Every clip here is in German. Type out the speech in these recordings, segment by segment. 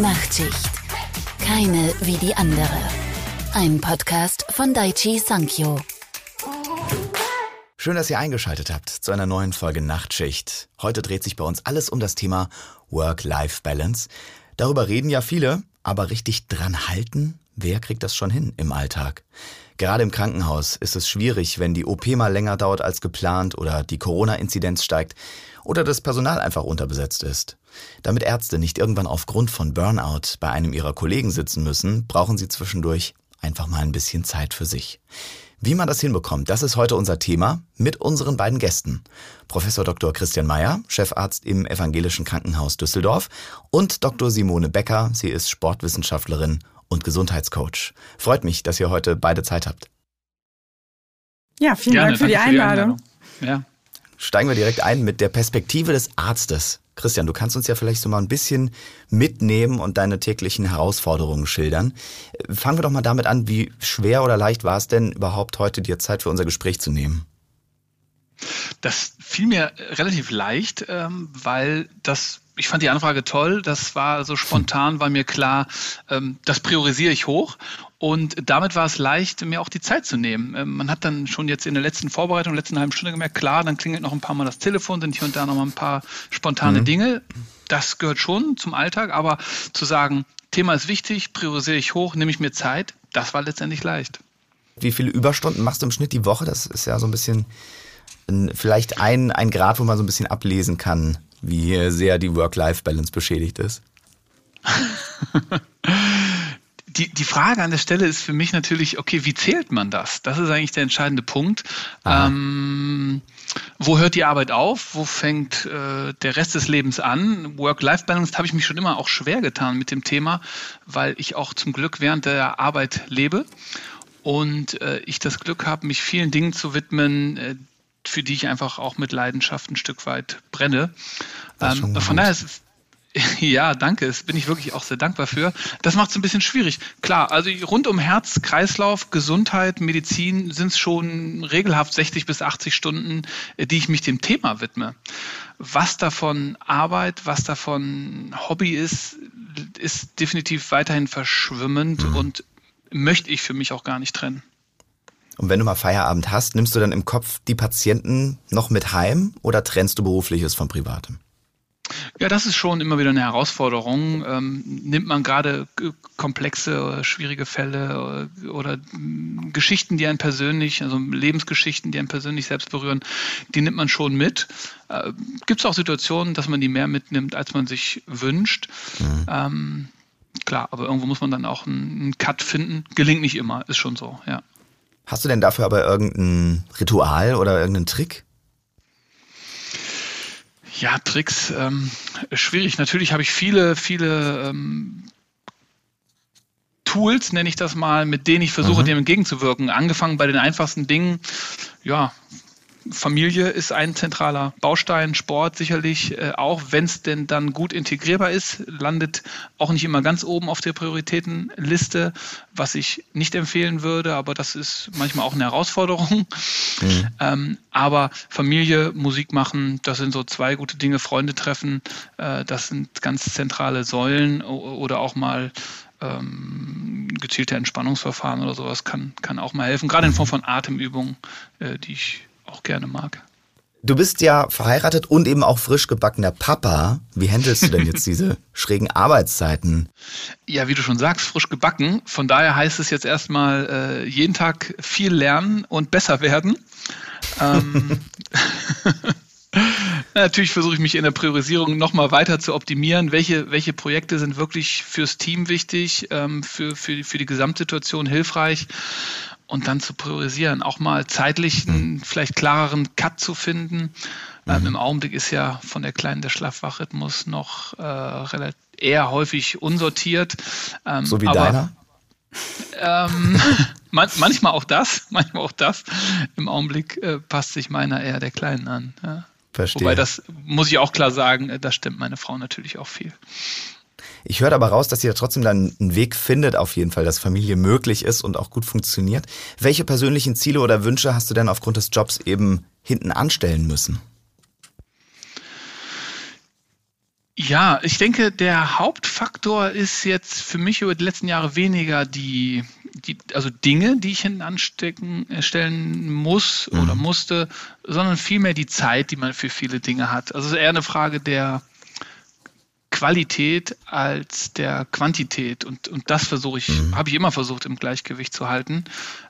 Nachtschicht. Keine wie die andere. Ein Podcast von Daichi Sankyo. Schön, dass ihr eingeschaltet habt zu einer neuen Folge Nachtschicht. Heute dreht sich bei uns alles um das Thema Work-Life-Balance. Darüber reden ja viele, aber richtig dran halten, wer kriegt das schon hin im Alltag? Gerade im Krankenhaus ist es schwierig, wenn die OP mal länger dauert als geplant oder die Corona-Inzidenz steigt oder das Personal einfach unterbesetzt ist. Damit Ärzte nicht irgendwann aufgrund von Burnout bei einem ihrer Kollegen sitzen müssen, brauchen sie zwischendurch einfach mal ein bisschen Zeit für sich. Wie man das hinbekommt, das ist heute unser Thema mit unseren beiden Gästen. Professor Dr. Christian Mayer, Chefarzt im Evangelischen Krankenhaus Düsseldorf und Dr. Simone Becker, sie ist Sportwissenschaftlerin und Gesundheitscoach. Freut mich, dass ihr heute beide Zeit habt. Ja, vielen Gerne, Dank für die, für die Einladung. Ja. Steigen wir direkt ein mit der Perspektive des Arztes. Christian, du kannst uns ja vielleicht so mal ein bisschen mitnehmen und deine täglichen Herausforderungen schildern. Fangen wir doch mal damit an, wie schwer oder leicht war es denn überhaupt heute dir Zeit für unser Gespräch zu nehmen? Das fiel mir relativ leicht, ähm, weil das ich fand die Anfrage toll. Das war so spontan, war mir klar, ähm, das priorisiere ich hoch. Und damit war es leicht, mir auch die Zeit zu nehmen. Ähm, man hat dann schon jetzt in der letzten Vorbereitung, letzten halben Stunde gemerkt, klar, dann klingelt noch ein paar Mal das Telefon, sind hier und da noch mal ein paar spontane mhm. Dinge. Das gehört schon zum Alltag, aber zu sagen, Thema ist wichtig, priorisiere ich hoch, nehme ich mir Zeit, das war letztendlich leicht. Wie viele Überstunden machst du im Schnitt die Woche? Das ist ja so ein bisschen vielleicht ein, ein Grad, wo man so ein bisschen ablesen kann, wie sehr die Work-Life-Balance beschädigt ist? die, die Frage an der Stelle ist für mich natürlich, okay, wie zählt man das? Das ist eigentlich der entscheidende Punkt. Ähm, wo hört die Arbeit auf? Wo fängt äh, der Rest des Lebens an? Work-Life-Balance habe ich mich schon immer auch schwer getan mit dem Thema, weil ich auch zum Glück während der Arbeit lebe und äh, ich das Glück habe, mich vielen Dingen zu widmen, äh, für die ich einfach auch mit Leidenschaft ein Stück weit brenne. Ähm, von daher ist es ja, danke. Das bin ich wirklich auch sehr dankbar für. Das macht es ein bisschen schwierig. Klar, also rund um Herz, Kreislauf, Gesundheit, Medizin sind es schon regelhaft 60 bis 80 Stunden, äh, die ich mich dem Thema widme. Was davon Arbeit, was davon Hobby ist, ist definitiv weiterhin verschwimmend mhm. und möchte ich für mich auch gar nicht trennen. Und wenn du mal Feierabend hast, nimmst du dann im Kopf die Patienten noch mit heim oder trennst du berufliches von privatem? Ja, das ist schon immer wieder eine Herausforderung. Ähm, nimmt man gerade komplexe, schwierige Fälle oder, äh, oder mm, Geschichten, die einen persönlich, also Lebensgeschichten, die einen persönlich selbst berühren, die nimmt man schon mit. Äh, Gibt es auch Situationen, dass man die mehr mitnimmt, als man sich wünscht. Mhm. Ähm, klar, aber irgendwo muss man dann auch einen, einen Cut finden. Gelingt nicht immer, ist schon so, ja. Hast du denn dafür aber irgendein Ritual oder irgendeinen Trick? Ja, Tricks, ähm, schwierig. Natürlich habe ich viele, viele ähm, Tools, nenne ich das mal, mit denen ich versuche, mhm. dem entgegenzuwirken. Angefangen bei den einfachsten Dingen, ja, Familie ist ein zentraler Baustein, Sport sicherlich, äh, auch wenn es denn dann gut integrierbar ist, landet auch nicht immer ganz oben auf der Prioritätenliste, was ich nicht empfehlen würde, aber das ist manchmal auch eine Herausforderung. Mhm. Ähm, aber Familie, Musik machen, das sind so zwei gute Dinge, Freunde treffen, äh, das sind ganz zentrale Säulen oder auch mal ähm, gezielte Entspannungsverfahren oder sowas kann, kann auch mal helfen, gerade in Form von Atemübungen, äh, die ich auch gerne mag. Du bist ja verheiratet und eben auch frisch gebackener Papa. Wie handelst du denn jetzt diese schrägen Arbeitszeiten? Ja, wie du schon sagst, frisch gebacken. Von daher heißt es jetzt erstmal äh, jeden Tag viel lernen und besser werden. Ähm, Natürlich versuche ich mich in der Priorisierung nochmal weiter zu optimieren. Welche, welche Projekte sind wirklich fürs Team wichtig, ähm, für, für, für die Gesamtsituation hilfreich? Und dann zu priorisieren, auch mal zeitlich einen mhm. vielleicht klareren Cut zu finden. Ähm, mhm. Im Augenblick ist ja von der kleinen der Schlafwachrhythmus noch äh, eher häufig unsortiert. Ähm, so wie aber, deiner? Ähm, man, manchmal auch das, manchmal auch das. Im Augenblick äh, passt sich meiner eher der Kleinen an. Ja. Verstehe. Wobei das muss ich auch klar sagen, äh, da stimmt meine Frau natürlich auch viel. Ich höre aber raus, dass ihr trotzdem dann einen Weg findet, auf jeden Fall, dass Familie möglich ist und auch gut funktioniert. Welche persönlichen Ziele oder Wünsche hast du denn aufgrund des Jobs eben hinten anstellen müssen? Ja, ich denke, der Hauptfaktor ist jetzt für mich über die letzten Jahre weniger die, die also Dinge, die ich hinten anstecken äh, stellen muss mhm. oder musste, sondern vielmehr die Zeit, die man für viele Dinge hat. Also es ist eher eine Frage der Qualität als der Quantität. Und, und das versuche ich, mhm. habe ich immer versucht, im Gleichgewicht zu halten,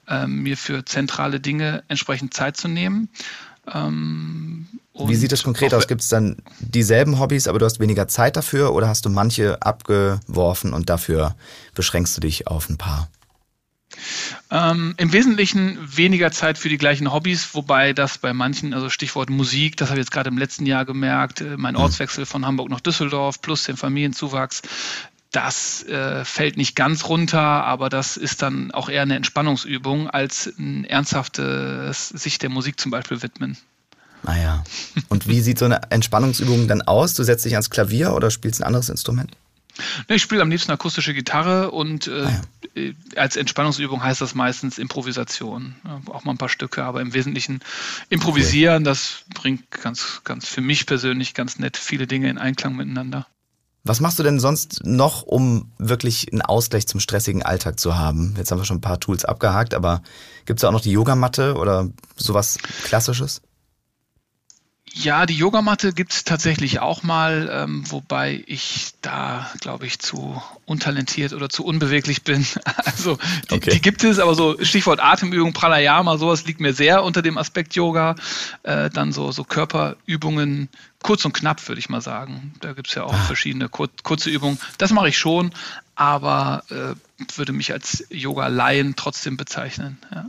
ähm, mir für zentrale Dinge entsprechend Zeit zu nehmen. Ähm, Wie sieht das konkret aus? Gibt es dann dieselben Hobbys, aber du hast weniger Zeit dafür oder hast du manche abgeworfen und dafür beschränkst du dich auf ein paar? Ähm, Im Wesentlichen weniger Zeit für die gleichen Hobbys, wobei das bei manchen, also Stichwort Musik, das habe ich jetzt gerade im letzten Jahr gemerkt, äh, mein hm. Ortswechsel von Hamburg nach Düsseldorf plus den Familienzuwachs, das äh, fällt nicht ganz runter, aber das ist dann auch eher eine Entspannungsübung als ein ernsthaftes sich der Musik zum Beispiel widmen. Naja. Ah Und wie sieht so eine Entspannungsübung dann aus? Du setzt dich ans Klavier oder spielst ein anderes Instrument? Ich spiele am liebsten akustische Gitarre und äh, ah ja. Äh, als Entspannungsübung heißt das meistens Improvisation. auch mal ein paar Stücke, aber im Wesentlichen improvisieren, okay. das bringt ganz, ganz für mich persönlich ganz nett viele Dinge in Einklang miteinander. Was machst du denn sonst noch, um wirklich einen Ausgleich zum stressigen Alltag zu haben? Jetzt haben wir schon ein paar Tools abgehakt, aber gibt es auch noch die Yogamatte oder sowas Klassisches? Ja, die Yogamatte gibt es tatsächlich auch mal, ähm, wobei ich da, glaube ich, zu untalentiert oder zu unbeweglich bin. Also die, okay. die, gibt es, aber so Stichwort Atemübung, Pranayama, sowas liegt mir sehr unter dem Aspekt Yoga. Äh, dann so, so Körperübungen, kurz und knapp, würde ich mal sagen. Da gibt es ja auch ah. verschiedene kur kurze Übungen. Das mache ich schon, aber äh, würde mich als Yoga-Laien trotzdem bezeichnen. Ja.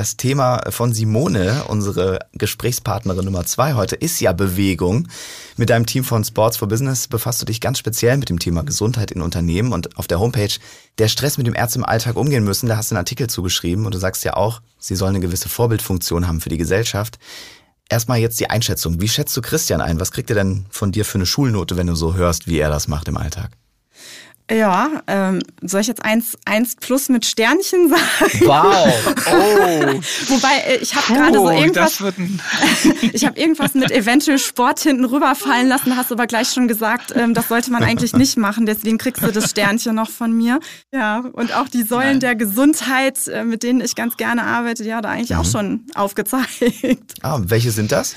Das Thema von Simone, unsere Gesprächspartnerin Nummer zwei heute, ist ja Bewegung. Mit deinem Team von Sports for Business befasst du dich ganz speziell mit dem Thema Gesundheit in Unternehmen und auf der Homepage der Stress mit dem Ärzte im Alltag umgehen müssen. Da hast du einen Artikel zugeschrieben und du sagst ja auch, sie soll eine gewisse Vorbildfunktion haben für die Gesellschaft. Erstmal jetzt die Einschätzung. Wie schätzt du Christian ein? Was kriegt er denn von dir für eine Schulnote, wenn du so hörst, wie er das macht im Alltag? Ja, ähm, soll ich jetzt eins, eins plus mit Sternchen sagen? Wow! Oh. Wobei, äh, ich habe gerade so irgendwas. ich habe irgendwas mit eventuell Sport hinten rüberfallen lassen, hast aber gleich schon gesagt, ähm, das sollte man eigentlich nicht machen. Deswegen kriegst du das Sternchen noch von mir. Ja, und auch die Säulen Nein. der Gesundheit, äh, mit denen ich ganz gerne arbeite, ja, da eigentlich mhm. auch schon aufgezeigt. Ah, welche sind das?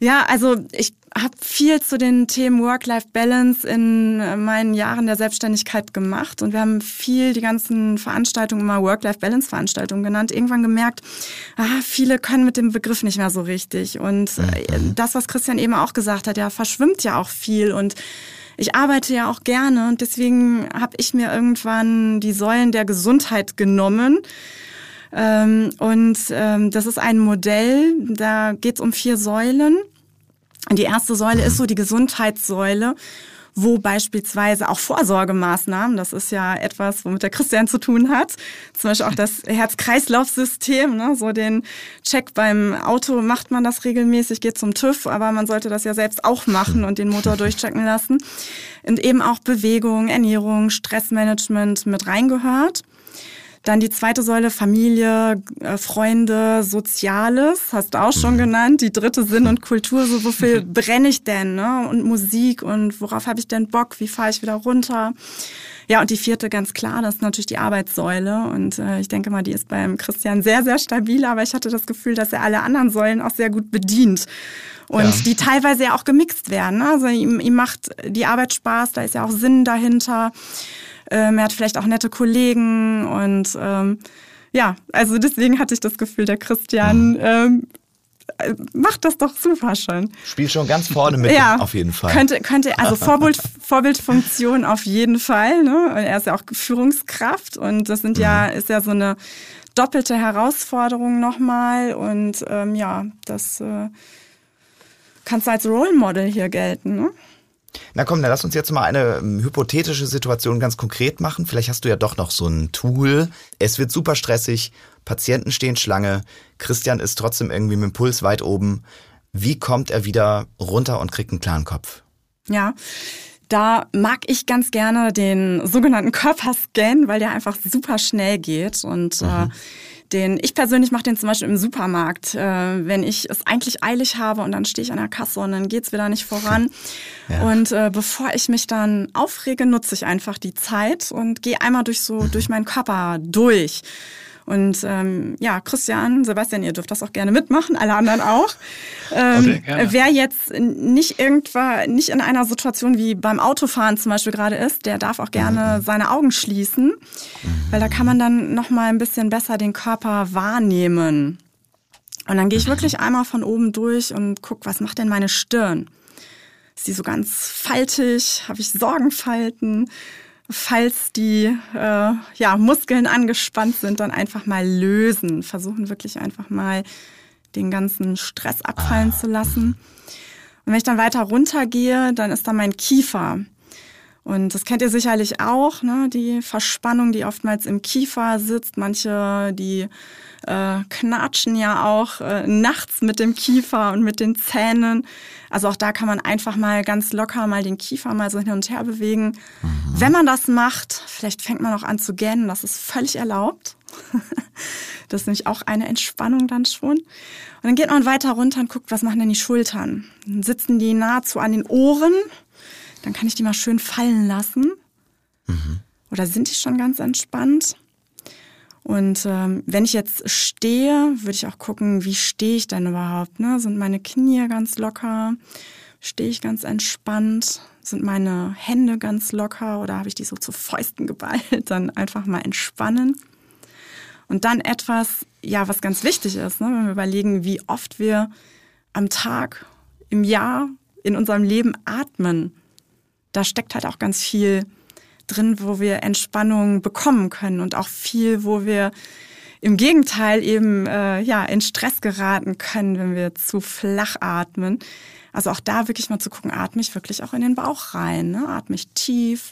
Ja, also ich habe viel zu den Themen Work-Life-Balance in äh, meinen Jahren der Selbstständigkeit gemacht und wir haben viel die ganzen Veranstaltungen immer Work-Life-Balance-Veranstaltungen genannt. Irgendwann gemerkt, ah, viele können mit dem Begriff nicht mehr so richtig und äh, mhm. das, was Christian eben auch gesagt hat, ja, verschwimmt ja auch viel und ich arbeite ja auch gerne und deswegen habe ich mir irgendwann die Säulen der Gesundheit genommen. Ähm, und ähm, das ist ein Modell, da geht es um vier Säulen. Die erste Säule ist so die Gesundheitssäule wo beispielsweise auch Vorsorgemaßnahmen, das ist ja etwas, womit der Christian zu tun hat, zum Beispiel auch das Herz-Kreislauf-System, ne, so den Check beim Auto macht man das regelmäßig, geht zum TÜV, aber man sollte das ja selbst auch machen und den Motor durchchecken lassen. Und eben auch Bewegung, Ernährung, Stressmanagement mit reingehört. Dann die zweite Säule Familie, äh, Freunde, Soziales, hast du auch schon mhm. genannt. Die dritte Sinn und Kultur, so wofür brenne ich denn? Ne? Und Musik und worauf habe ich denn Bock? Wie fahre ich wieder runter? Ja, und die vierte ganz klar, das ist natürlich die Arbeitssäule. Und äh, ich denke mal, die ist beim Christian sehr, sehr stabil, aber ich hatte das Gefühl, dass er alle anderen Säulen auch sehr gut bedient. Und ja. die teilweise ja auch gemixt werden. Ne? Also ihm, ihm macht die Arbeit Spaß, da ist ja auch Sinn dahinter. Ähm, er hat vielleicht auch nette Kollegen und ähm, ja, also deswegen hatte ich das Gefühl, der Christian mhm. ähm, äh, macht das doch super schon. Spielt schon ganz vorne mit, ja, auf jeden Fall. Könnte, könnte also Vorbild, Vorbildfunktion auf jeden Fall. Ne? Er ist ja auch Führungskraft und das sind ja, mhm. ist ja so eine doppelte Herausforderung nochmal. Und ähm, ja, das äh, kannst du als Role Model hier gelten. Ne? Na komm, dann lass uns jetzt mal eine ähm, hypothetische Situation ganz konkret machen. Vielleicht hast du ja doch noch so ein Tool. Es wird super stressig, Patienten stehen Schlange, Christian ist trotzdem irgendwie mit dem Puls weit oben. Wie kommt er wieder runter und kriegt einen klaren Kopf? Ja. Da mag ich ganz gerne den sogenannten Körperscan, weil der einfach super schnell geht und äh, mhm. äh, Den, ich persönlich mache den zum Beispiel im Supermarkt, äh, wenn ich es eigentlich eilig habe und dann stehe ich an der Kasse und dann geht's wieder nicht voran. Ja. Und äh, bevor ich mich dann aufrege, nutze ich einfach die Zeit und gehe einmal durch so mhm. durch meinen Körper durch. Und ähm, ja, Christian, Sebastian, ihr dürft das auch gerne mitmachen, alle anderen auch. Ähm, okay, wer jetzt nicht irgendwann, nicht in einer Situation wie beim Autofahren zum Beispiel gerade ist, der darf auch gerne mhm. seine Augen schließen, weil da kann man dann nochmal ein bisschen besser den Körper wahrnehmen. Und dann gehe ich mhm. wirklich einmal von oben durch und guck, was macht denn meine Stirn? Ist die so ganz faltig? Habe ich Sorgenfalten? Falls die äh, ja, Muskeln angespannt sind, dann einfach mal lösen. Versuchen wirklich einfach mal den ganzen Stress abfallen ah. zu lassen. Und wenn ich dann weiter runtergehe, dann ist da mein Kiefer. Und das kennt ihr sicherlich auch, ne? die Verspannung, die oftmals im Kiefer sitzt. Manche, die äh, knatschen ja auch äh, nachts mit dem Kiefer und mit den Zähnen. Also auch da kann man einfach mal ganz locker mal den Kiefer mal so hin und her bewegen. Mhm. Wenn man das macht, vielleicht fängt man auch an zu gähnen, das ist völlig erlaubt. das ist nämlich auch eine Entspannung dann schon. Und dann geht man weiter runter und guckt, was machen denn die Schultern? Dann sitzen die nahezu an den Ohren dann kann ich die mal schön fallen lassen. Mhm. Oder sind die schon ganz entspannt? Und ähm, wenn ich jetzt stehe, würde ich auch gucken, wie stehe ich denn überhaupt? Ne? Sind meine Knie ganz locker? Stehe ich ganz entspannt? Sind meine Hände ganz locker oder habe ich die so zu Fäusten geballt? Dann einfach mal entspannen. Und dann etwas, ja, was ganz wichtig ist, ne? wenn wir überlegen, wie oft wir am Tag, im Jahr, in unserem Leben atmen da steckt halt auch ganz viel drin, wo wir Entspannung bekommen können und auch viel, wo wir im Gegenteil eben äh, ja in Stress geraten können, wenn wir zu flach atmen. Also auch da wirklich mal zu gucken, atme ich wirklich auch in den Bauch rein, ne? atme ich tief,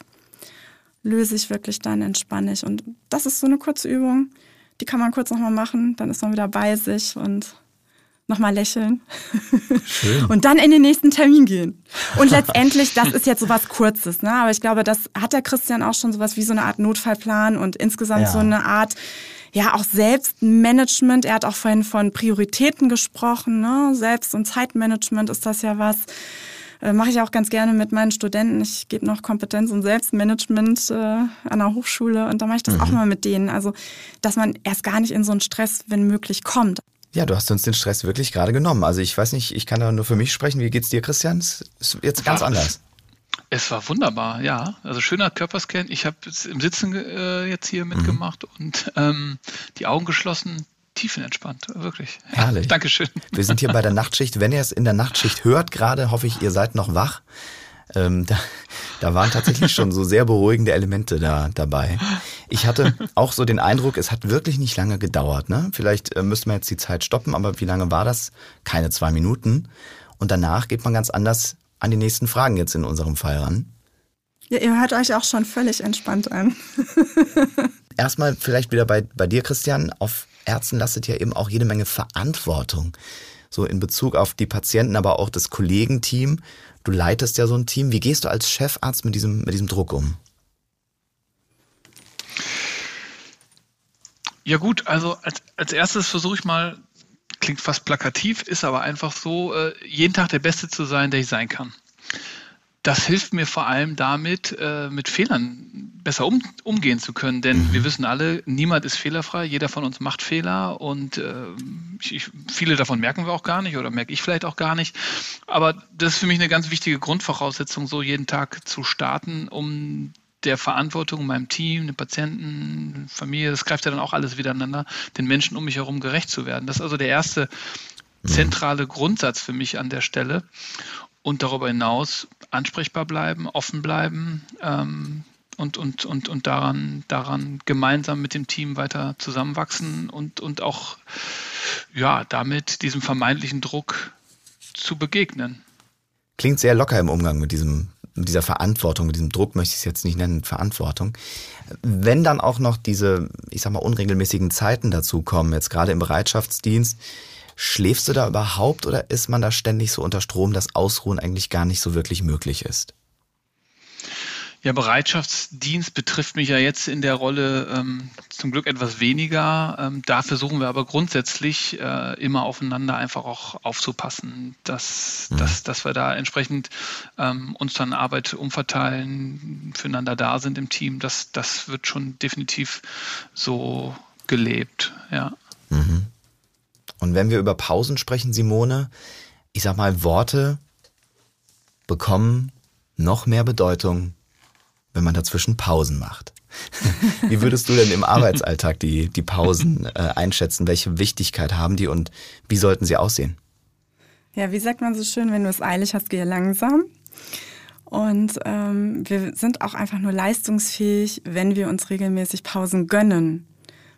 löse ich wirklich dann, entspanne ich. Und das ist so eine kurze Übung, die kann man kurz nochmal machen, dann ist man wieder bei sich und nochmal lächeln Schön. und dann in den nächsten Termin gehen. Und letztendlich, das ist jetzt sowas Kurzes, ne? aber ich glaube, das hat der Christian auch schon sowas wie so eine Art Notfallplan und insgesamt ja. so eine Art, ja, auch Selbstmanagement. Er hat auch vorhin von Prioritäten gesprochen, ne? Selbst- und Zeitmanagement ist das ja was. Äh, Mache ich auch ganz gerne mit meinen Studenten. Ich gebe noch Kompetenz- und Selbstmanagement äh, an der Hochschule und da mache ich das mhm. auch mal mit denen. Also, dass man erst gar nicht in so einen Stress, wenn möglich, kommt. Ja, du hast uns den Stress wirklich gerade genommen. Also ich weiß nicht, ich kann da nur für mich sprechen. Wie geht's dir, Christian? Ist jetzt ganz war, anders. Es war wunderbar, ja. Also schöner Körperscan. Ich habe im Sitzen äh, jetzt hier mitgemacht mhm. und ähm, die Augen geschlossen, tiefenentspannt, wirklich. Herrlich. Dankeschön. Wir sind hier bei der Nachtschicht. Wenn ihr es in der Nachtschicht hört, gerade hoffe ich, ihr seid noch wach. Ähm, da, da waren tatsächlich schon so sehr beruhigende Elemente da dabei. Ich hatte auch so den Eindruck, es hat wirklich nicht lange gedauert. Ne? Vielleicht äh, müsste man jetzt die Zeit stoppen, aber wie lange war das? Keine zwei Minuten. Und danach geht man ganz anders an die nächsten Fragen jetzt in unserem Fall ran. Ja, ihr hört euch auch schon völlig entspannt an. Erstmal vielleicht wieder bei, bei dir, Christian. Auf Ärzten lastet ja eben auch jede Menge Verantwortung. So in Bezug auf die Patienten, aber auch das Kollegenteam. Du leitest ja so ein Team. Wie gehst du als Chefarzt mit diesem, mit diesem Druck um? Ja gut, also als, als erstes versuche ich mal, klingt fast plakativ, ist aber einfach so, äh, jeden Tag der Beste zu sein, der ich sein kann das hilft mir vor allem damit, äh, mit Fehlern besser um, umgehen zu können. Denn mhm. wir wissen alle, niemand ist fehlerfrei, jeder von uns macht Fehler und äh, ich, viele davon merken wir auch gar nicht oder merke ich vielleicht auch gar nicht. Aber das ist für mich eine ganz wichtige Grundvoraussetzung, so jeden Tag zu starten, um der Verantwortung meinem Team, den Patienten, Familie, das greift ja dann auch alles miteinander, den Menschen um mich herum gerecht zu werden. Das ist also der erste mhm. zentrale Grundsatz für mich an der Stelle und darüber hinaus ansprechbar bleiben, offen bleiben ähm, und, und, und, und daran, daran gemeinsam mit dem Team weiter zusammenwachsen und, und auch ja, damit diesem vermeintlichen Druck zu begegnen. Klingt sehr locker im Umgang mit diesem mit dieser Verantwortung, mit diesem Druck möchte ich es jetzt nicht nennen, Verantwortung. Wenn dann auch noch diese, ich sag mal, unregelmäßigen Zeiten dazukommen, jetzt gerade im Bereitschaftsdienst, Schläfst du da überhaupt oder ist man da ständig so unter Strom, dass Ausruhen eigentlich gar nicht so wirklich möglich ist? Ja, Bereitschaftsdienst betrifft mich ja jetzt in der Rolle ähm, zum Glück etwas weniger. Ähm, da versuchen wir aber grundsätzlich äh, immer aufeinander einfach auch aufzupassen, dass, mhm. dass, dass wir da entsprechend ähm, uns dann Arbeit umverteilen, füreinander da sind im Team. Das, das wird schon definitiv so gelebt, ja. Mhm. Und wenn wir über Pausen sprechen, Simone, ich sag mal, Worte bekommen noch mehr Bedeutung wenn man dazwischen Pausen macht. Wie würdest du denn im Arbeitsalltag die, die Pausen äh, einschätzen? Welche Wichtigkeit haben die und wie sollten sie aussehen? Ja, wie sagt man so schön, wenn du es eilig hast, gehe langsam. Und ähm, wir sind auch einfach nur leistungsfähig, wenn wir uns regelmäßig Pausen gönnen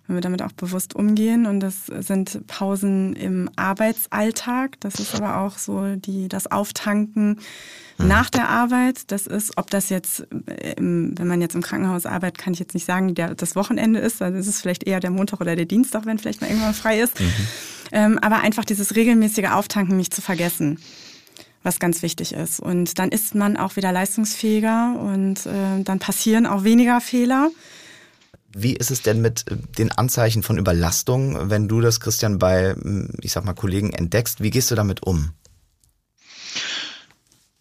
wenn wir damit auch bewusst umgehen. Und das sind Pausen im Arbeitsalltag. Das ist aber auch so die, das Auftanken mhm. nach der Arbeit. Das ist, ob das jetzt, im, wenn man jetzt im Krankenhaus arbeitet, kann ich jetzt nicht sagen, der, das Wochenende ist. Dann ist es vielleicht eher der Montag oder der Dienstag, wenn vielleicht mal irgendwann frei ist. Mhm. Ähm, aber einfach dieses regelmäßige Auftanken nicht zu vergessen was ganz wichtig ist. Und dann ist man auch wieder leistungsfähiger und äh, dann passieren auch weniger Fehler. Wie ist es denn mit äh, den Anzeichen von Überlastung, wenn du das, Christian, bei, hm, ich sag mal, Kollegen entdeckst? Wie gehst du damit um?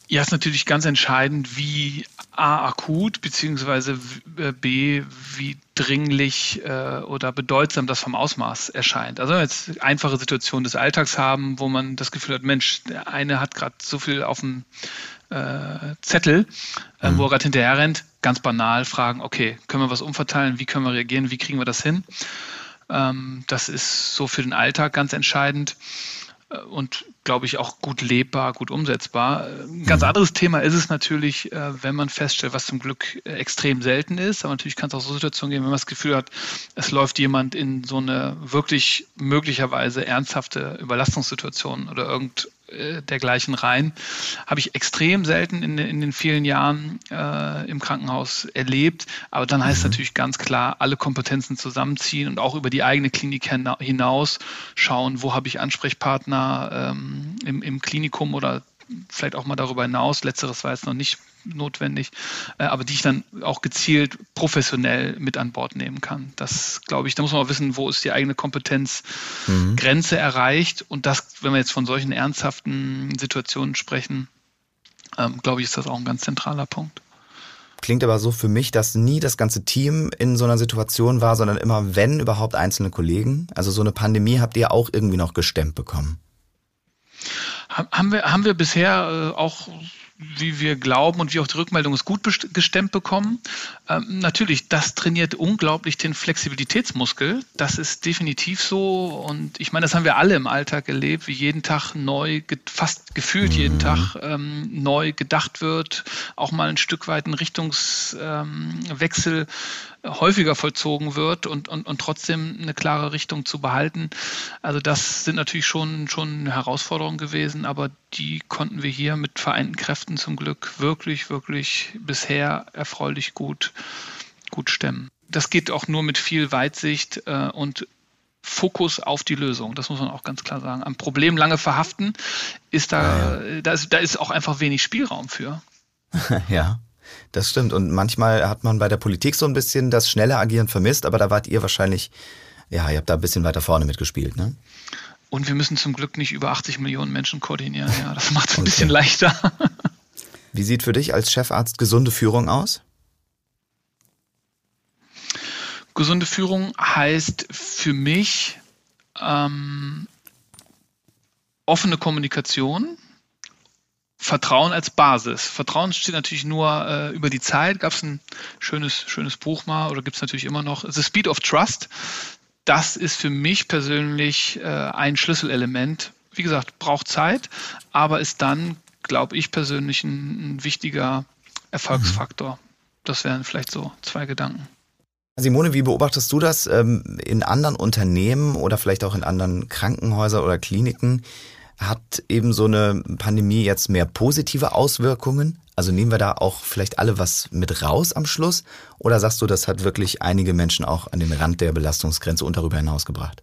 Ja, ist natürlich ganz entscheidend, wie A akut beziehungsweise äh, B wie dringlich äh, oder bedeutsam das vom Ausmaß erscheint. Also jetzt einfache Situationen des Alltags haben, wo man das Gefühl hat, Mensch, der eine hat gerade so viel auf dem äh, Zettel, äh, mhm. wo er gerade hinterher rennt, ganz banal fragen, okay, können wir was umverteilen, wie können wir reagieren, wie kriegen wir das hin? Ähm, das ist so für den Alltag ganz entscheidend äh, und glaube ich auch gut lebbar, gut umsetzbar. Ein ganz mhm. anderes Thema ist es natürlich, äh, wenn man feststellt, was zum Glück äh, extrem selten ist, aber natürlich kann es auch so Situationen geben, wenn man das Gefühl hat, es läuft jemand in so eine wirklich möglicherweise ernsthafte Überlastungssituation oder irgend äh, dergleichen rein. Habe ich extrem selten in, in den vielen Jahren äh, im Krankenhaus erlebt. Aber dann heißt mhm. natürlich ganz klar, alle Kompetenzen zusammenziehen und auch über die eigene Klinik hinaus schauen, wo habe ich Ansprechpartner ähm, im, im Klinikum oder vielleicht auch mal darüber hinaus. Letzteres war jetzt noch nicht notwendig, äh, aber die ich dann auch gezielt professionell mit an Bord nehmen kann. Das glaube ich, da muss man auch wissen, wo ist die eigene Kompetenzgrenze mhm. erreicht. Und das, wenn wir jetzt von solchen ernsthaften Situationen sprechen, ähm, glaube ich, ist das auch ein ganz zentraler Punkt. Klingt aber so für mich, dass nie das ganze Team in so einer Situation war, sondern immer, wenn überhaupt, einzelne Kollegen. Also so eine Pandemie habt ihr auch irgendwie noch gestemmt bekommen. Haben wir, haben wir bisher äh, auch wie wir glauben und wie auch die Rückmeldung ist, gut gestemmt bekommen. Ähm, natürlich, das trainiert unglaublich den Flexibilitätsmuskel. Das ist definitiv so. Und ich meine, das haben wir alle im Alltag erlebt, wie jeden Tag neu, fast gefühlt mhm. jeden Tag ähm, neu gedacht wird, auch mal ein Stück weit ein Richtungswechsel ähm, häufiger vollzogen wird und, und, und trotzdem eine klare Richtung zu behalten. Also das sind natürlich schon, schon Herausforderungen gewesen, aber die konnten wir hier mit vereinten Kräften zum Glück wirklich, wirklich bisher erfreulich gut, gut stemmen. Das geht auch nur mit viel Weitsicht äh, und Fokus auf die Lösung. Das muss man auch ganz klar sagen. Am Problem lange verhaften ist da, ja. da, ist, da ist auch einfach wenig Spielraum für. ja. Das stimmt. Und manchmal hat man bei der Politik so ein bisschen das schnelle Agieren vermisst, aber da wart ihr wahrscheinlich, ja, ihr habt da ein bisschen weiter vorne mitgespielt, ne? Und wir müssen zum Glück nicht über 80 Millionen Menschen koordinieren. Ja, das macht es ein okay. bisschen leichter. Wie sieht für dich als Chefarzt gesunde Führung aus? Gesunde Führung heißt für mich ähm, offene Kommunikation, Vertrauen als Basis. Vertrauen steht natürlich nur äh, über die Zeit. Gab es ein schönes, schönes Buch mal oder gibt es natürlich immer noch. The Speed of Trust. Das ist für mich persönlich äh, ein Schlüsselelement. Wie gesagt, braucht Zeit, aber ist dann, glaube ich persönlich, ein, ein wichtiger Erfolgsfaktor. Das wären vielleicht so zwei Gedanken. Simone, wie beobachtest du das ähm, in anderen Unternehmen oder vielleicht auch in anderen Krankenhäusern oder Kliniken? Hat eben so eine Pandemie jetzt mehr positive Auswirkungen? Also nehmen wir da auch vielleicht alle was mit raus am Schluss? Oder sagst du, das hat wirklich einige Menschen auch an den Rand der Belastungsgrenze und darüber hinaus gebracht?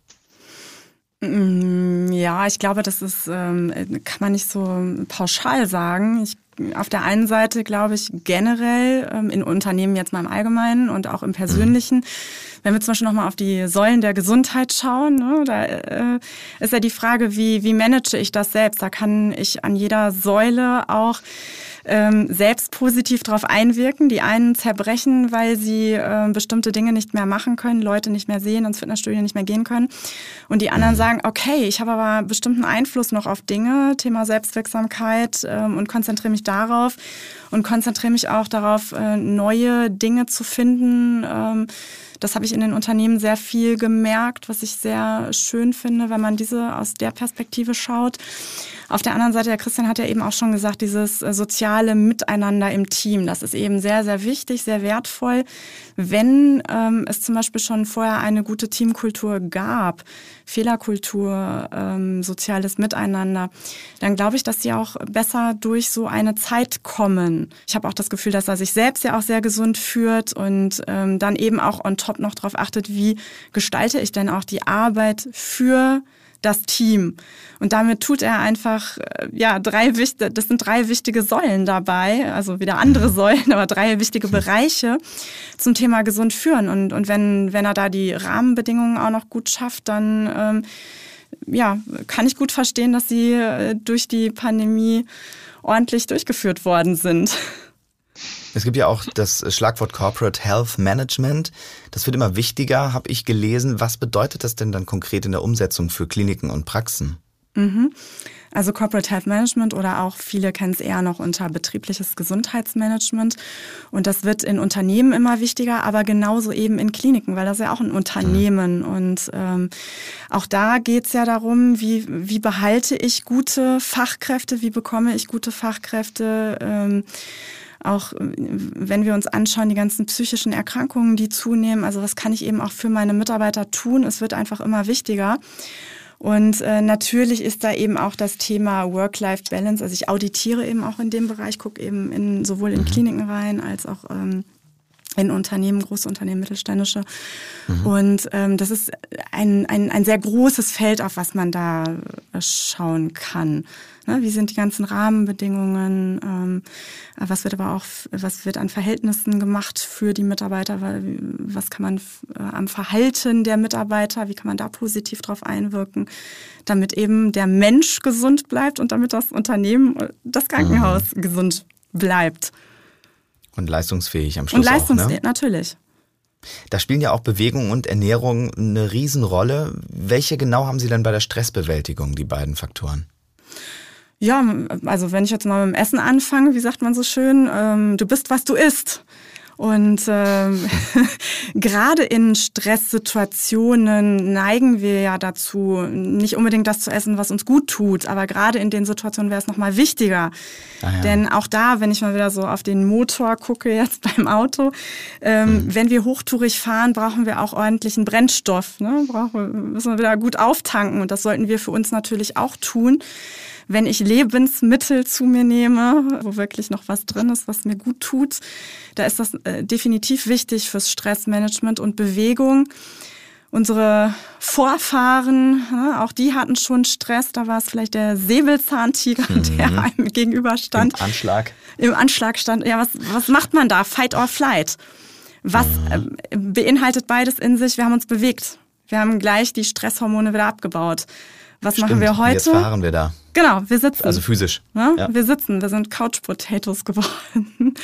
Mm, ja, ich glaube, das ist, ähm, kann man nicht so pauschal sagen. Ich auf der einen Seite, glaube ich, generell ähm, in Unternehmen jetzt mal im Allgemeinen und auch im Persönlichen, mhm. wenn wir zum Beispiel nochmal auf die Säulen der Gesundheit schauen, ne, da äh, ist ja die Frage, wie, wie manage ich das selbst? Da kann ich an jeder Säule auch ähm, selbst positiv darauf einwirken. Die einen zerbrechen, weil sie äh, bestimmte Dinge nicht mehr machen können, Leute nicht mehr sehen, ins Fitnessstudio nicht mehr gehen können. Und die anderen mhm. sagen, okay, ich habe aber bestimmten Einfluss noch auf Dinge, Thema Selbstwirksamkeit ähm, und konzentriere mich darauf und konzentriere mich auch darauf, äh, neue Dinge zu finden. Ähm, das habe ich in den Unternehmen sehr viel gemerkt, was ich sehr schön finde, wenn man diese aus der Perspektive schaut. Auf der anderen Seite, der Christian hat ja eben auch schon gesagt, dieses äh, soziale Miteinander im Team, das ist eben sehr, sehr wichtig, sehr wertvoll. Wenn ähm, es zum Beispiel schon vorher eine gute Teamkultur gab, Fehlerkultur, ähm, soziales Miteinander, dann glaube ich, dass sie auch besser durch so eine Zeit kommen. Ich habe auch das Gefühl, dass er sich selbst ja auch sehr gesund führt und ähm, dann eben auch on top noch darauf achtet, wie gestalte ich denn auch die Arbeit für das Team. Und damit tut er einfach, äh, ja, drei wichtige, das sind drei wichtige Säulen dabei, also wieder andere mhm. Säulen, aber drei wichtige Bereiche zum Thema gesund führen. Und, und wenn, wenn er da die Rahmenbedingungen auch noch gut schafft, dann, ähm, ja, kann ich gut verstehen, dass sie äh, durch die Pandemie ordentlich durchgeführt worden sind. Es gibt ja auch das Schlagwort Corporate Health Management. Das wird immer wichtiger, habe ich gelesen. Was bedeutet das denn dann konkret in der Umsetzung für Kliniken und Praxen? Mhm. Also Corporate Health Management oder auch viele kennen es eher noch unter betriebliches Gesundheitsmanagement. Und das wird in Unternehmen immer wichtiger, aber genauso eben in Kliniken, weil das ist ja auch ein Unternehmen. Mhm. Und ähm, auch da geht es ja darum, wie, wie behalte ich gute Fachkräfte, wie bekomme ich gute Fachkräfte. Ähm, auch wenn wir uns anschauen, die ganzen psychischen Erkrankungen, die zunehmen, also was kann ich eben auch für meine Mitarbeiter tun? Es wird einfach immer wichtiger. Und äh, natürlich ist da eben auch das Thema Work-Life-Balance. Also ich auditiere eben auch in dem Bereich, gucke eben in, sowohl in mhm. Kliniken rein als auch ähm, in Unternehmen, große Unternehmen, mittelständische. Mhm. Und ähm, das ist ein, ein, ein sehr großes Feld, auf was man da äh, schauen kann. Ne? Wie sind die ganzen Rahmenbedingungen? Ähm, was wird aber auch, was wird an Verhältnissen gemacht für die Mitarbeiter? Was kann man äh, am Verhalten der Mitarbeiter, wie kann man da positiv drauf einwirken, damit eben der Mensch gesund bleibt und damit das Unternehmen, das Krankenhaus mhm. gesund bleibt. Und leistungsfähig am Schluss. Und leistungsfähig, auch, ne? natürlich. Da spielen ja auch Bewegung und Ernährung eine Riesenrolle. Welche genau haben Sie denn bei der Stressbewältigung, die beiden Faktoren? Ja, also wenn ich jetzt mal mit dem Essen anfange, wie sagt man so schön, ähm, du bist, was du isst. Und ähm, gerade in Stresssituationen neigen wir ja dazu, nicht unbedingt das zu essen, was uns gut tut, aber gerade in den Situationen wäre es nochmal wichtiger. Ah, ja. Denn auch da, wenn ich mal wieder so auf den Motor gucke jetzt beim Auto, ähm, mhm. wenn wir hochtourig fahren, brauchen wir auch ordentlichen Brennstoff. Ne? Brauchen, müssen wir wieder gut auftanken und das sollten wir für uns natürlich auch tun wenn ich Lebensmittel zu mir nehme, wo wirklich noch was drin ist, was mir gut tut, da ist das äh, definitiv wichtig fürs Stressmanagement und Bewegung. Unsere Vorfahren, auch die hatten schon Stress. Da war es vielleicht der Säbelzahntiger, mhm. der einem gegenüberstand. Im Anschlag. Im Anschlag stand. Ja, was, was macht man da? Fight or flight. Was mhm. äh, beinhaltet beides in sich? Wir haben uns bewegt. Wir haben gleich die Stresshormone wieder abgebaut. Was Stimmt, machen wir heute? Jetzt fahren wir da. Genau, wir sitzen. Also physisch. Ne? Ja. Wir sitzen, wir sind Couch Potatoes geworden.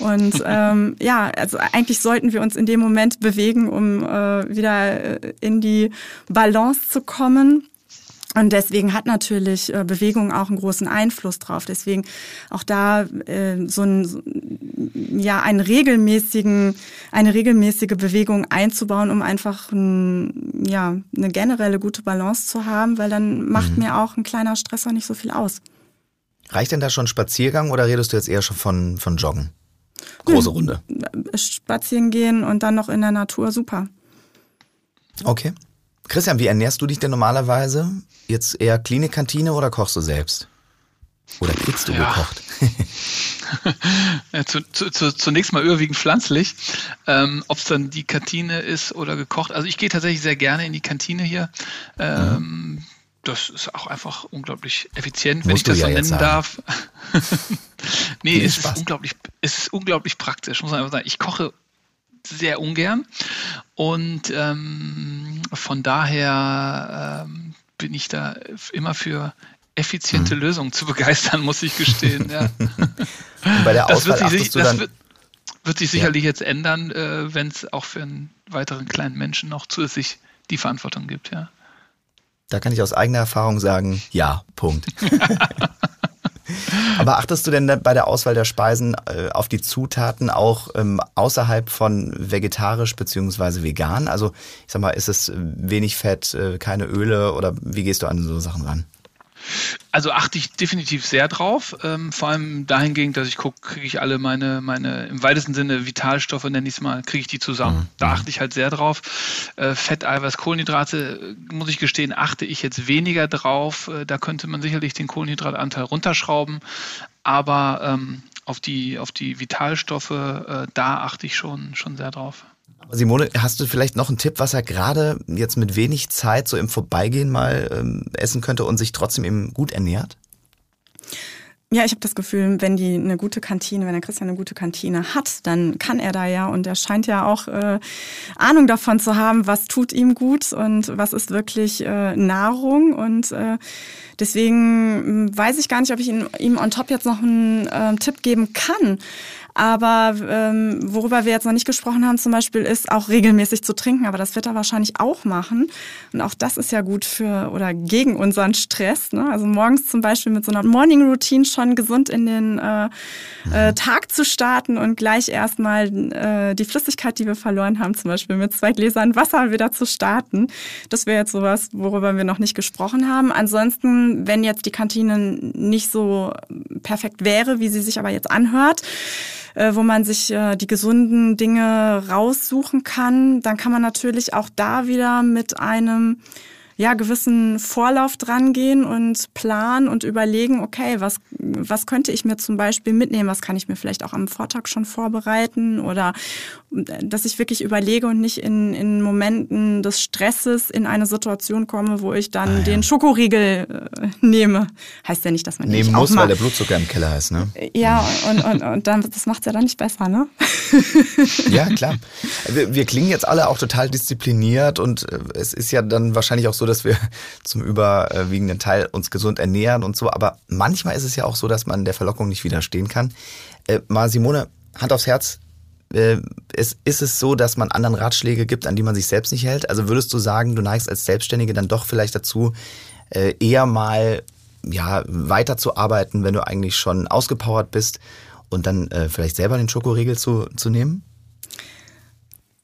Und ähm, ja, also eigentlich sollten wir uns in dem Moment bewegen, um äh, wieder äh, in die Balance zu kommen. Und deswegen hat natürlich äh, Bewegung auch einen großen Einfluss drauf. Deswegen auch da äh, so ein, ja, einen regelmäßigen, eine regelmäßige Bewegung einzubauen, um einfach ein, ja, eine generelle gute Balance zu haben, weil dann macht mhm. mir auch ein kleiner Stressor nicht so viel aus. Reicht denn da schon Spaziergang oder redest du jetzt eher schon von, von Joggen? Große Runde. Spazieren gehen und dann noch in der Natur, super. Okay. Christian, wie ernährst du dich denn normalerweise? Jetzt eher Klinikkantine oder kochst du selbst? Oder kriegst du ja. gekocht? ja, zu, zu, zu, zunächst mal überwiegend pflanzlich. Ähm, Ob es dann die Kantine ist oder gekocht. Also ich gehe tatsächlich sehr gerne in die Kantine hier. Ähm, mhm das ist auch einfach unglaublich effizient, wenn Musst ich das so nennen darf. nee, es ist, unglaublich, es ist unglaublich praktisch, muss man einfach sagen. Ich koche sehr ungern und ähm, von daher ähm, bin ich da immer für effiziente mhm. Lösungen zu begeistern, muss ich gestehen. Ja. bei der Auswahl das wird sich, das wird, wird sich sicherlich ja. jetzt ändern, äh, wenn es auch für einen weiteren kleinen Menschen noch zusätzlich die Verantwortung gibt, ja. Da kann ich aus eigener Erfahrung sagen, ja, Punkt. Aber achtest du denn bei der Auswahl der Speisen äh, auf die Zutaten auch ähm, außerhalb von vegetarisch beziehungsweise vegan? Also ich sag mal, ist es wenig Fett, äh, keine Öle oder wie gehst du an so Sachen ran? Also achte ich definitiv sehr drauf, ähm, vor allem dahingehend, dass ich gucke, kriege ich alle meine, meine im weitesten Sinne Vitalstoffe, nenne ich es mal, kriege ich die zusammen. Mhm. Da achte ich halt sehr drauf. Äh, Fett, Eiweiß, Kohlenhydrate, muss ich gestehen, achte ich jetzt weniger drauf. Äh, da könnte man sicherlich den Kohlenhydratanteil runterschrauben, aber ähm, auf, die, auf die Vitalstoffe, äh, da achte ich schon, schon sehr drauf. Simone, hast du vielleicht noch einen Tipp, was er gerade jetzt mit wenig Zeit so im Vorbeigehen mal ähm, essen könnte und sich trotzdem eben gut ernährt? Ja, ich habe das Gefühl, wenn die eine gute Kantine, wenn der Christian eine gute Kantine hat, dann kann er da ja und er scheint ja auch äh, Ahnung davon zu haben, was tut ihm gut und was ist wirklich äh, Nahrung und äh, deswegen hm, weiß ich gar nicht, ob ich ihm, ihm on top jetzt noch einen äh, Tipp geben kann. Aber ähm, worüber wir jetzt noch nicht gesprochen haben zum Beispiel, ist auch regelmäßig zu trinken. Aber das wird er wahrscheinlich auch machen. Und auch das ist ja gut für oder gegen unseren Stress. Ne? Also morgens zum Beispiel mit so einer Morning Routine schon gesund in den äh, äh, Tag zu starten und gleich erstmal äh, die Flüssigkeit, die wir verloren haben, zum Beispiel mit zwei Gläsern Wasser wieder zu starten. Das wäre jetzt sowas, worüber wir noch nicht gesprochen haben. Ansonsten, wenn jetzt die Kantine nicht so perfekt wäre, wie sie sich aber jetzt anhört, äh, wo man sich äh, die gesunden Dinge raussuchen kann. Dann kann man natürlich auch da wieder mit einem ja, gewissen Vorlauf dran gehen und planen und überlegen, okay, was, was könnte ich mir zum Beispiel mitnehmen, was kann ich mir vielleicht auch am Vortag schon vorbereiten oder dass ich wirklich überlege und nicht in, in Momenten des Stresses in eine Situation komme, wo ich dann ah, ja. den Schokoriegel äh, nehme. Heißt ja nicht, dass man nehmen muss, weil der Blutzucker im Keller ist, ne? Ja, und, und, und dann, das macht es ja dann nicht besser, ne? ja, klar. Wir, wir klingen jetzt alle auch total diszipliniert und äh, es ist ja dann wahrscheinlich auch so, dass wir zum überwiegenden Teil uns gesund ernähren und so. Aber manchmal ist es ja auch so, dass man der Verlockung nicht widerstehen kann. Äh, mal Simone, Hand aufs Herz. Äh, ist, ist es so, dass man anderen Ratschläge gibt, an die man sich selbst nicht hält? Also würdest du sagen, du neigst als Selbstständige dann doch vielleicht dazu, äh, eher mal ja, weiterzuarbeiten, wenn du eigentlich schon ausgepowert bist und dann äh, vielleicht selber den Schokoriegel zu, zu nehmen?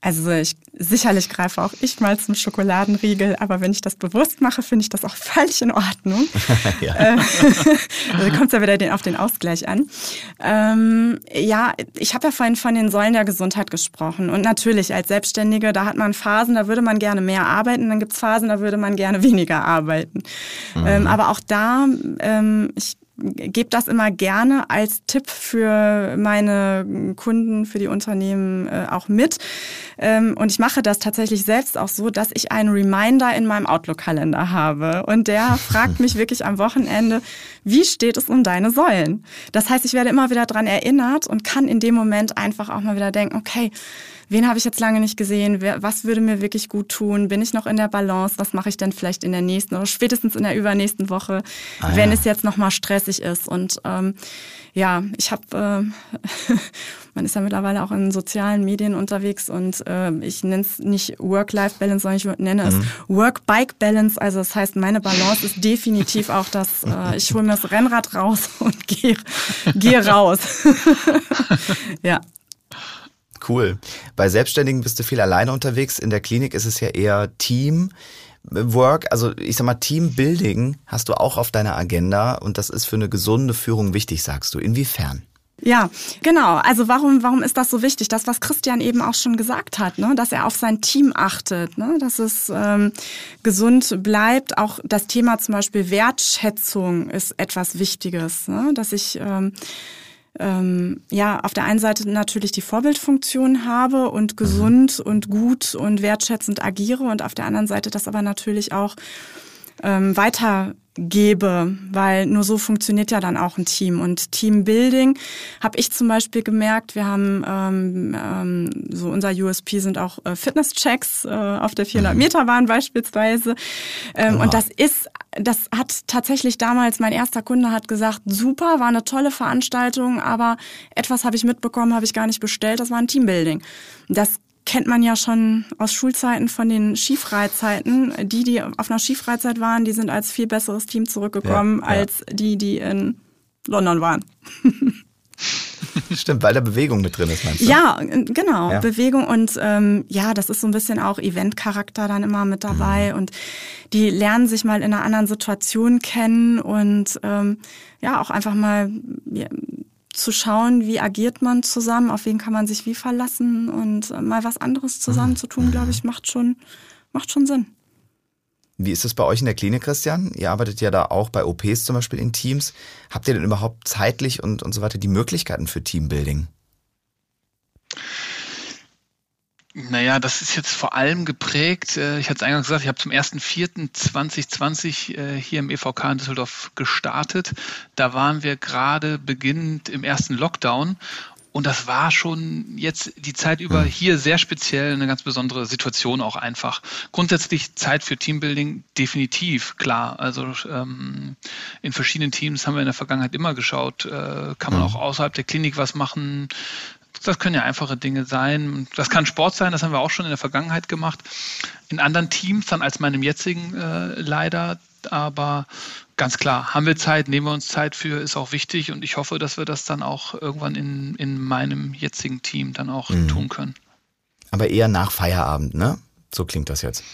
Also ich, sicherlich greife auch ich mal zum Schokoladenriegel, aber wenn ich das bewusst mache, finde ich das auch völlig in Ordnung. ja. Äh, also kommt es ja wieder den, auf den Ausgleich an. Ähm, ja, ich habe ja vorhin von den Säulen der Gesundheit gesprochen. Und natürlich, als Selbstständige, da hat man Phasen, da würde man gerne mehr arbeiten, dann gibt es Phasen, da würde man gerne weniger arbeiten. Mhm. Ähm, aber auch da, ähm, ich gebe das immer gerne als Tipp für meine Kunden, für die Unternehmen äh, auch mit. Ähm, und ich mache das tatsächlich selbst auch so, dass ich einen Reminder in meinem Outlook-Kalender habe. Und der fragt mich wirklich am Wochenende, wie steht es um deine Säulen? Das heißt, ich werde immer wieder dran erinnert und kann in dem Moment einfach auch mal wieder denken, okay, wen habe ich jetzt lange nicht gesehen, wer, was würde mir wirklich gut tun, bin ich noch in der Balance, was mache ich denn vielleicht in der nächsten oder spätestens in der übernächsten Woche, ah, wenn ja. es jetzt nochmal stressig ist. Und ähm, ja, ich habe, äh, man ist ja mittlerweile auch in sozialen Medien unterwegs und äh, ich nenne es nicht Work-Life-Balance, sondern ich nenne es mhm. Work-Bike-Balance. Also das heißt, meine Balance ist definitiv auch das, äh, ich hole mir das Rennrad raus und gehe geh raus. ja. Cool. Bei Selbstständigen bist du viel alleine unterwegs. In der Klinik ist es ja eher Teamwork. Also ich sag mal, Teambuilding hast du auch auf deiner Agenda und das ist für eine gesunde Führung wichtig, sagst du. Inwiefern? Ja, genau. Also warum, warum ist das so wichtig? Das, was Christian eben auch schon gesagt hat, ne? dass er auf sein Team achtet, ne? dass es ähm, gesund bleibt. Auch das Thema zum Beispiel Wertschätzung ist etwas Wichtiges, ne? dass ich ähm, ähm, ja auf der einen Seite natürlich die Vorbildfunktion habe und mhm. gesund und gut und wertschätzend agiere und auf der anderen Seite das aber natürlich auch ähm, weiter gebe, weil nur so funktioniert ja dann auch ein Team. Und Teambuilding habe ich zum Beispiel gemerkt, wir haben ähm, ähm, so unser USP sind auch äh, Fitnesschecks äh, auf der 400 Meter Bahn beispielsweise. Ähm, Und das ist, das hat tatsächlich damals mein erster Kunde hat gesagt, super, war eine tolle Veranstaltung, aber etwas habe ich mitbekommen, habe ich gar nicht bestellt. Das war ein Teambuilding. Das kennt man ja schon aus Schulzeiten von den Skifreizeiten. Die, die auf einer Skifreizeit waren, die sind als viel besseres Team zurückgekommen ja, ja. als die, die in London waren. Stimmt, weil da Bewegung mit drin ist, meinst du? Ja, genau, ja. Bewegung und ähm, ja, das ist so ein bisschen auch Eventcharakter dann immer mit dabei mhm. und die lernen sich mal in einer anderen Situation kennen und ähm, ja, auch einfach mal ja, zu schauen, wie agiert man zusammen, auf wen kann man sich wie verlassen und äh, mal was anderes zusammen mhm. zu tun, glaube ich, macht schon, macht schon Sinn. Wie ist es bei euch in der Klinik, Christian? Ihr arbeitet ja da auch bei OPs zum Beispiel in Teams. Habt ihr denn überhaupt zeitlich und, und so weiter die Möglichkeiten für Teambuilding? Naja, das ist jetzt vor allem geprägt, äh, ich hatte es eingangs gesagt, ich habe zum 1.4.2020 äh, hier im EVK in Düsseldorf gestartet. Da waren wir gerade beginnend im ersten Lockdown und das war schon jetzt die Zeit über hm. hier sehr speziell eine ganz besondere Situation auch einfach. Grundsätzlich Zeit für Teambuilding definitiv, klar. Also ähm, in verschiedenen Teams haben wir in der Vergangenheit immer geschaut, äh, kann man hm. auch außerhalb der Klinik was machen, das können ja einfache Dinge sein. Das kann Sport sein, das haben wir auch schon in der Vergangenheit gemacht. In anderen Teams dann als meinem jetzigen äh, leider. Aber ganz klar, haben wir Zeit, nehmen wir uns Zeit für, ist auch wichtig. Und ich hoffe, dass wir das dann auch irgendwann in, in meinem jetzigen Team dann auch mhm. tun können. Aber eher nach Feierabend, ne? So klingt das jetzt.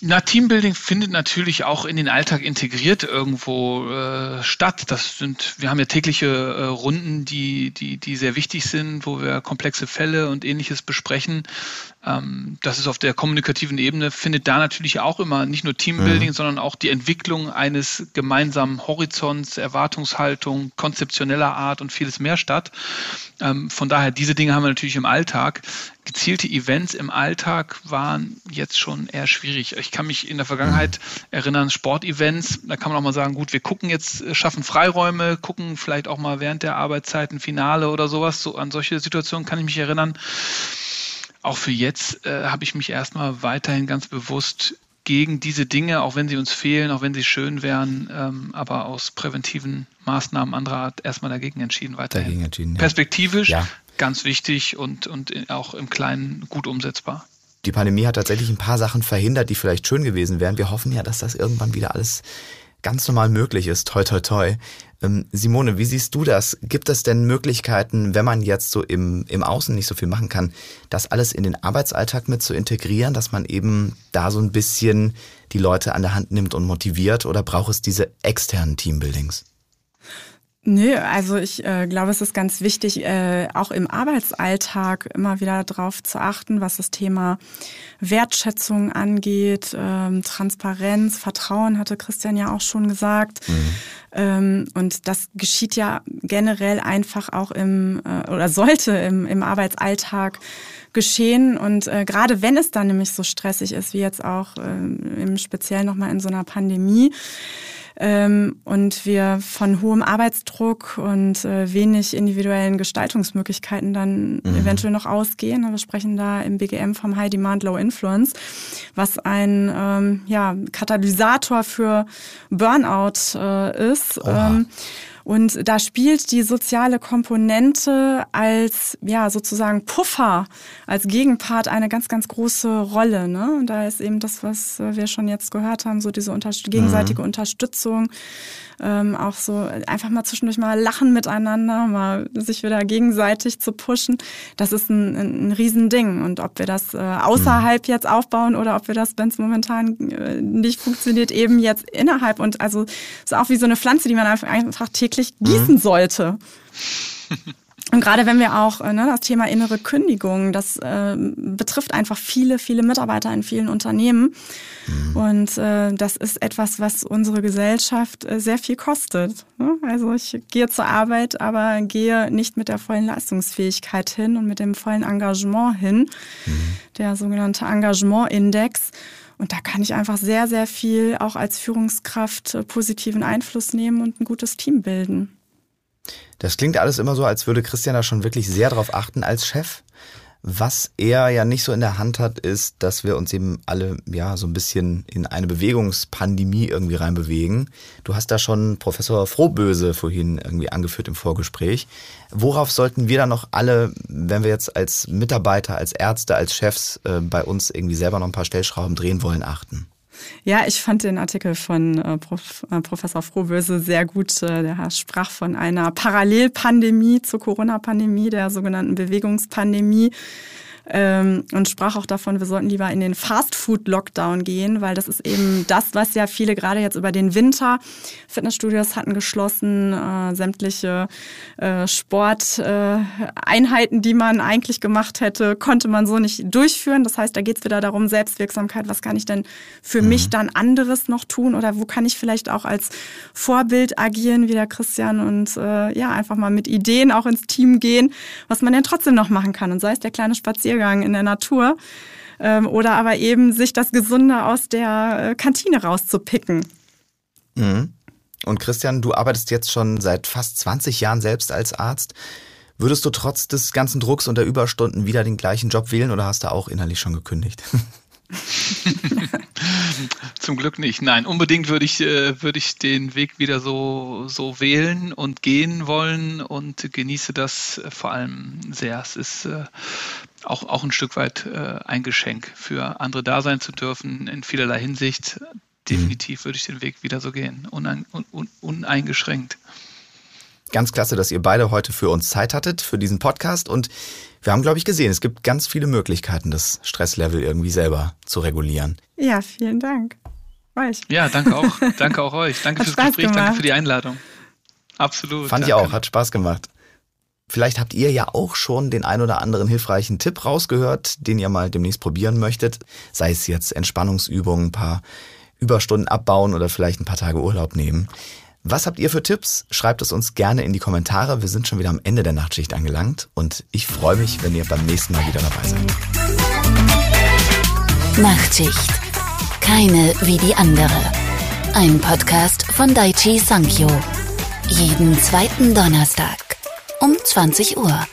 Na, Teambuilding findet natürlich auch in den Alltag integriert irgendwo äh, statt. Das sind, wir haben ja tägliche äh, Runden, die, die, die sehr wichtig sind, wo wir komplexe Fälle und ähnliches besprechen. Ähm, das ist auf der kommunikativen Ebene, findet da natürlich auch immer nicht nur Teambuilding, mhm. sondern auch die Entwicklung eines gemeinsamen Horizonts, Erwartungshaltung, konzeptioneller Art und vieles mehr statt. Ähm, von daher, diese Dinge haben wir natürlich im Alltag gezielte Events im Alltag waren jetzt schon eher schwierig. Ich kann mich in der Vergangenheit erinnern, Sportevents, da kann man auch mal sagen, gut, wir gucken jetzt, äh, schaffen Freiräume, gucken vielleicht auch mal während der Arbeitszeit ein Finale oder sowas. So an solche Situationen kann ich mich erinnern. Auch für jetzt äh, habe ich mich erstmal weiterhin ganz bewusst gegen diese Dinge, auch wenn sie uns fehlen, auch wenn sie schön wären, ähm, aber aus präventiven Maßnahmen anderer Art erstmal dagegen entschieden weiterhin. Dagegen entschieden, ja. Perspektivisch ja ganz wichtig und, und auch im Kleinen gut umsetzbar. Die Pandemie hat tatsächlich ein paar Sachen verhindert, die vielleicht schön gewesen wären. Wir hoffen ja, dass das irgendwann wieder alles ganz normal möglich ist. Toi, toi, toi. Ähm, Simone, wie siehst du das? Gibt es denn Möglichkeiten, wenn man jetzt so im, im Außen nicht so viel machen kann, das alles in den Arbeitsalltag mit zu integrieren, dass man eben da so ein bisschen die Leute an der Hand nimmt und motiviert? Oder braucht es diese externen Teambuildings? Nö, also ich äh, glaube, es ist ganz wichtig, äh, auch im Arbeitsalltag immer wieder darauf zu achten, was das Thema Wertschätzung angeht, ähm, Transparenz, Vertrauen, hatte Christian ja auch schon gesagt. Mhm. Ähm, und das geschieht ja generell einfach auch im, äh, oder sollte im, im Arbeitsalltag geschehen. Und äh, gerade wenn es dann nämlich so stressig ist, wie jetzt auch äh, im Speziellen nochmal in so einer Pandemie, ähm, und wir von hohem Arbeitsdruck und äh, wenig individuellen Gestaltungsmöglichkeiten dann mhm. eventuell noch ausgehen. Wir sprechen da im BGM vom High Demand, Low Influence, was ein ähm, ja, Katalysator für Burnout äh, ist. Ähm, und da spielt die soziale Komponente als ja sozusagen Puffer, als Gegenpart eine ganz, ganz große Rolle. Ne? Und da ist eben das, was wir schon jetzt gehört haben, so diese unter gegenseitige mhm. Unterstützung, ähm, auch so einfach mal zwischendurch mal lachen miteinander, mal sich wieder gegenseitig zu pushen. Das ist ein, ein, ein Riesending. Und ob wir das äh, außerhalb mhm. jetzt aufbauen oder ob wir das, wenn es momentan äh, nicht funktioniert, eben jetzt innerhalb und also ist auch wie so eine Pflanze, die man einfach, einfach täglich gießen mhm. sollte. Und gerade wenn wir auch äh, ne, das Thema innere Kündigung, das äh, betrifft einfach viele, viele Mitarbeiter in vielen Unternehmen. Mhm. Und äh, das ist etwas, was unsere Gesellschaft äh, sehr viel kostet. Ne? Also ich gehe zur Arbeit, aber gehe nicht mit der vollen Leistungsfähigkeit hin und mit dem vollen Engagement hin, mhm. der sogenannte Engagement-Index. Und da kann ich einfach sehr, sehr viel auch als Führungskraft äh, positiven Einfluss nehmen und ein gutes Team bilden. Das klingt alles immer so, als würde Christian da schon wirklich sehr drauf achten als Chef. Was er ja nicht so in der Hand hat, ist, dass wir uns eben alle ja so ein bisschen in eine Bewegungspandemie irgendwie reinbewegen. Du hast da schon Professor Frohböse vorhin irgendwie angeführt im Vorgespräch. Worauf sollten wir da noch alle, wenn wir jetzt als Mitarbeiter, als Ärzte, als Chefs äh, bei uns irgendwie selber noch ein paar Stellschrauben drehen wollen, achten? Ja, ich fand den Artikel von äh, Prof, äh, Professor Frohböse sehr gut. Äh, der sprach von einer Parallelpandemie zur Corona-Pandemie, der sogenannten Bewegungspandemie ähm, und sprach auch davon, wir sollten lieber in den Fast-Food-Lockdown gehen, weil das ist eben das, was ja viele gerade jetzt über den Winter, Fitnessstudios hatten geschlossen, äh, sämtliche äh, Sporteinheiten, äh, die man eigentlich gemacht hätte, konnte man so nicht durchführen. Das heißt, da geht es wieder darum, Selbstwirksamkeit, was kann ich denn für mhm. mich dann anderes noch tun oder wo kann ich vielleicht auch als Vorbild agieren, wie der Christian und äh, ja, einfach mal mit Ideen auch ins Team gehen, was man denn trotzdem noch machen kann. Und sei es der kleine Spaziergang Spaziergang in der Natur ähm, oder aber eben sich das Gesunde aus der äh, Kantine rauszupicken. Mhm. Und Christian, du arbeitest jetzt schon seit fast 20 Jahren selbst als Arzt. Würdest du trotz des ganzen Drucks und der Überstunden wieder den gleichen Job wählen oder hast du auch innerlich schon gekündigt? Zum Glück nicht. Nein, unbedingt würde ich, äh, würde ich den Weg wieder so, so wählen und gehen wollen und genieße das äh, vor allem sehr. Es ist auch, auch ein Stück weit äh, ein Geschenk für andere da sein zu dürfen in vielerlei Hinsicht. Definitiv würde ich den Weg wieder so gehen, unein, un, uneingeschränkt. Ganz klasse, dass ihr beide heute für uns Zeit hattet, für diesen Podcast. Und wir haben, glaube ich, gesehen, es gibt ganz viele Möglichkeiten, das Stresslevel irgendwie selber zu regulieren. Ja, vielen Dank. Euch. Ja, danke auch. danke auch euch. Danke fürs Gespräch, gemacht. danke für die Einladung. Absolut. Fand danke. ich auch, hat Spaß gemacht. Vielleicht habt ihr ja auch schon den ein oder anderen hilfreichen Tipp rausgehört, den ihr mal demnächst probieren möchtet. Sei es jetzt Entspannungsübungen, ein paar Überstunden abbauen oder vielleicht ein paar Tage Urlaub nehmen. Was habt ihr für Tipps? Schreibt es uns gerne in die Kommentare. Wir sind schon wieder am Ende der Nachtschicht angelangt und ich freue mich, wenn ihr beim nächsten Mal wieder dabei seid. Nachtschicht. Keine wie die andere. Ein Podcast von Daichi Sankyo. Jeden zweiten Donnerstag um 20 Uhr.